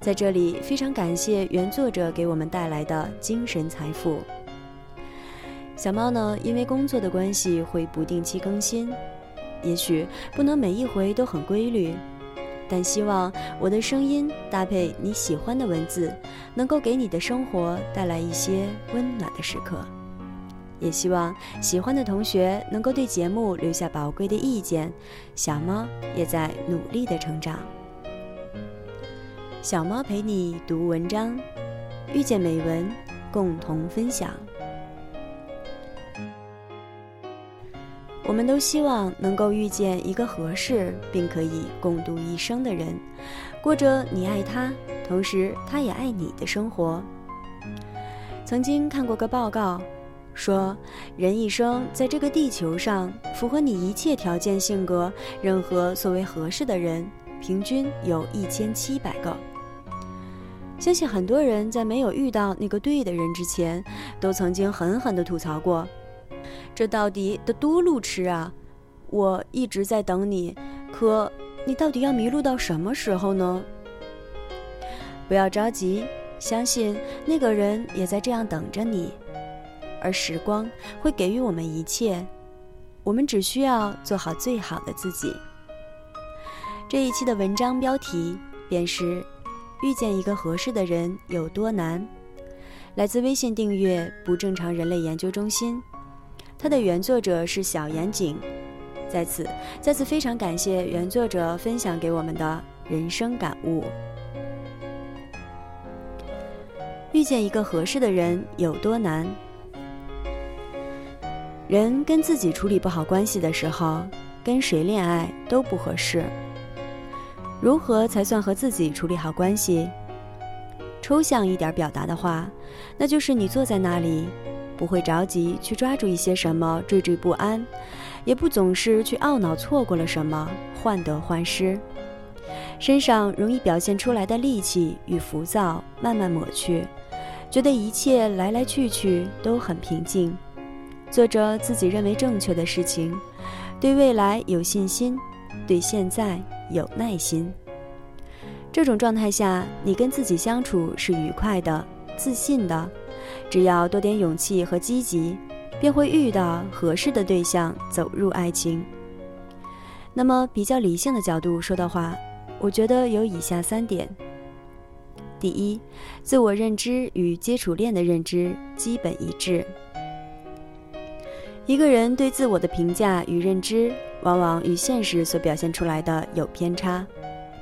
在这里，非常感谢原作者给我们带来的精神财富。小猫呢，因为工作的关系会不定期更新，也许不能每一回都很规律，但希望我的声音搭配你喜欢的文字，能够给你的生活带来一些温暖的时刻。也希望喜欢的同学能够对节目留下宝贵的意见，小猫也在努力的成长。小猫陪你读文章，遇见美文，共同分享。我们都希望能够遇见一个合适并可以共度一生的人，过着你爱他，同时他也爱你的生活。曾经看过个报告，说人一生在这个地球上，符合你一切条件、性格、任何所谓合适的人，平均有一千七百个。相信很多人在没有遇到那个对的人之前，都曾经狠狠地吐槽过：“这到底得多路痴啊！我一直在等你，可你到底要迷路到什么时候呢？”不要着急，相信那个人也在这样等着你，而时光会给予我们一切，我们只需要做好最好的自己。这一期的文章标题便是。遇见一个合适的人有多难？来自微信订阅不正常人类研究中心，它的原作者是小严谨。在此，再次非常感谢原作者分享给我们的人生感悟。遇见一个合适的人有多难？人跟自己处理不好关系的时候，跟谁恋爱都不合适。如何才算和自己处理好关系？抽象一点表达的话，那就是你坐在那里，不会着急去抓住一些什么，惴惴不安，也不总是去懊恼错过了什么，患得患失，身上容易表现出来的戾气与浮躁慢慢抹去，觉得一切来来去去都很平静，做着自己认为正确的事情，对未来有信心，对现在。有耐心，这种状态下，你跟自己相处是愉快的、自信的。只要多点勇气和积极，便会遇到合适的对象，走入爱情。那么，比较理性的角度说的话，我觉得有以下三点：第一，自我认知与接触链的认知基本一致。一个人对自我的评价与认知，往往与现实所表现出来的有偏差。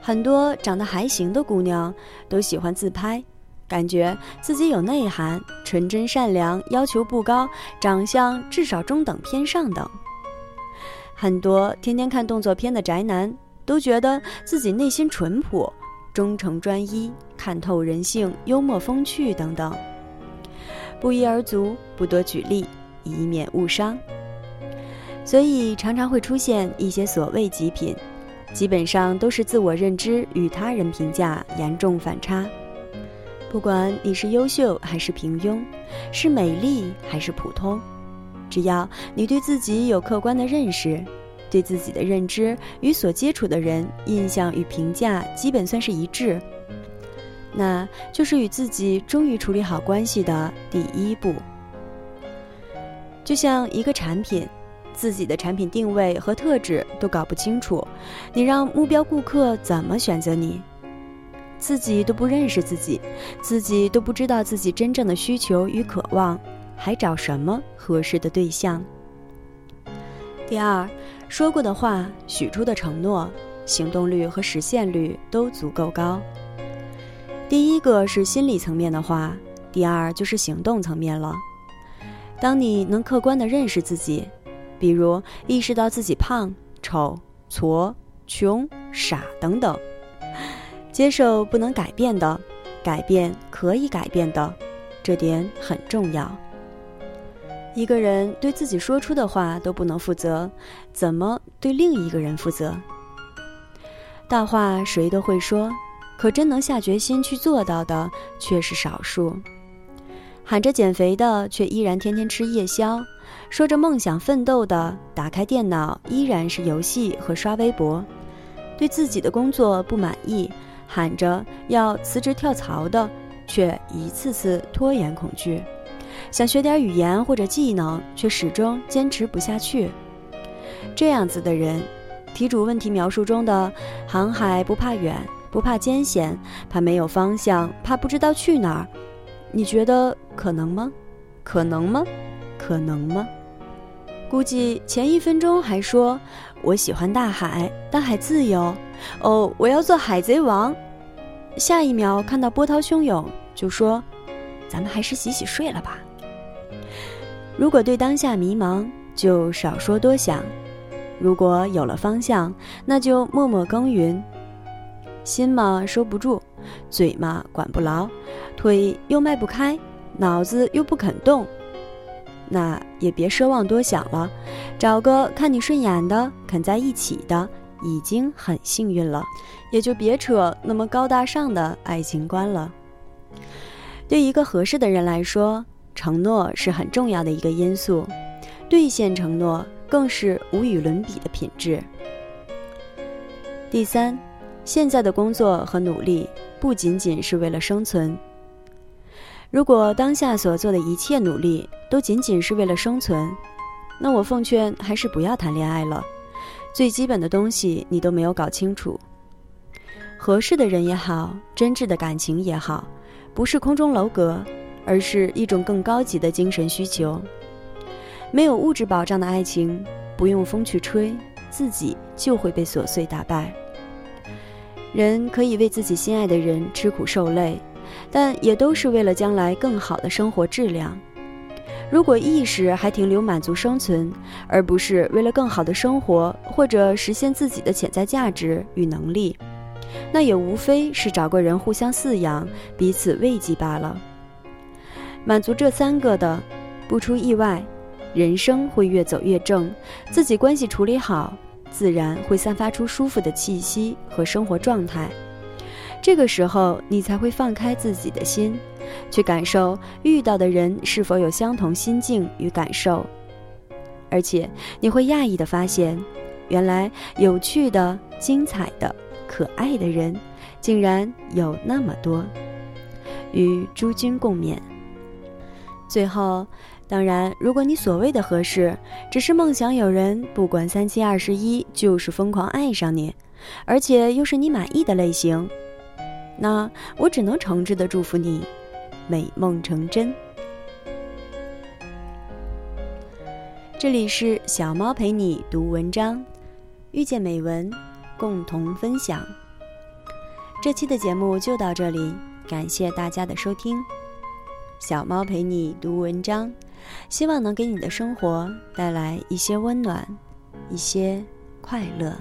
很多长得还行的姑娘都喜欢自拍，感觉自己有内涵、纯真善良、要求不高、长相至少中等偏上等。很多天天看动作片的宅男都觉得自己内心淳朴、忠诚专一、看透人性、幽默风趣等等。不一而足，不多举例。以免误伤，所以常常会出现一些所谓极品，基本上都是自我认知与他人评价严重反差。不管你是优秀还是平庸，是美丽还是普通，只要你对自己有客观的认识，对自己的认知与所接触的人印象与评价基本算是一致，那就是与自己终于处理好关系的第一步。就像一个产品，自己的产品定位和特质都搞不清楚，你让目标顾客怎么选择你？自己都不认识自己，自己都不知道自己真正的需求与渴望，还找什么合适的对象？第二，说过的话、许出的承诺，行动率和实现率都足够高。第一个是心理层面的话，第二就是行动层面了。当你能客观地认识自己，比如意识到自己胖、丑、矬、穷、傻等等，接受不能改变的，改变可以改变的，这点很重要。一个人对自己说出的话都不能负责，怎么对另一个人负责？大话谁都会说，可真能下决心去做到的却是少数。喊着减肥的，却依然天天吃夜宵；说着梦想奋斗的，打开电脑依然是游戏和刷微博。对自己的工作不满意，喊着要辞职跳槽的，却一次次拖延恐惧。想学点语言或者技能，却始终坚持不下去。这样子的人，题主问题描述中的“航海不怕远，不怕艰险，怕没有方向，怕不知道去哪儿”，你觉得可能吗？可能吗？可能吗？估计前一分钟还说我喜欢大海，大海自由，哦，我要做海贼王。下一秒看到波涛汹涌，就说咱们还是洗洗睡了吧。如果对当下迷茫，就少说多想；如果有了方向，那就默默耕耘。心嘛收不住，嘴嘛管不牢，腿又迈不开，脑子又不肯动，那也别奢望多想了。找个看你顺眼的、肯在一起的，已经很幸运了，也就别扯那么高大上的爱情观了。对一个合适的人来说。承诺是很重要的一个因素，兑现承诺更是无与伦比的品质。第三，现在的工作和努力不仅仅是为了生存。如果当下所做的一切努力都仅仅是为了生存，那我奉劝还是不要谈恋爱了。最基本的东西你都没有搞清楚，合适的人也好，真挚的感情也好，不是空中楼阁。而是一种更高级的精神需求。没有物质保障的爱情，不用风去吹，自己就会被琐碎打败。人可以为自己心爱的人吃苦受累，但也都是为了将来更好的生活质量。如果意识还停留满足生存，而不是为了更好的生活或者实现自己的潜在价值与能力，那也无非是找个人互相饲养，彼此慰藉罢了。满足这三个的，不出意外，人生会越走越正。自己关系处理好，自然会散发出舒服的气息和生活状态。这个时候，你才会放开自己的心，去感受遇到的人是否有相同心境与感受。而且，你会讶异的发现，原来有趣的、精彩的、可爱的人，竟然有那么多。与诸君共勉。最后，当然，如果你所谓的合适，只是梦想有人不管三七二十一就是疯狂爱上你，而且又是你满意的类型，那我只能诚挚的祝福你，美梦成真。这里是小猫陪你读文章，遇见美文，共同分享。这期的节目就到这里，感谢大家的收听。小猫陪你读文章，希望能给你的生活带来一些温暖，一些快乐。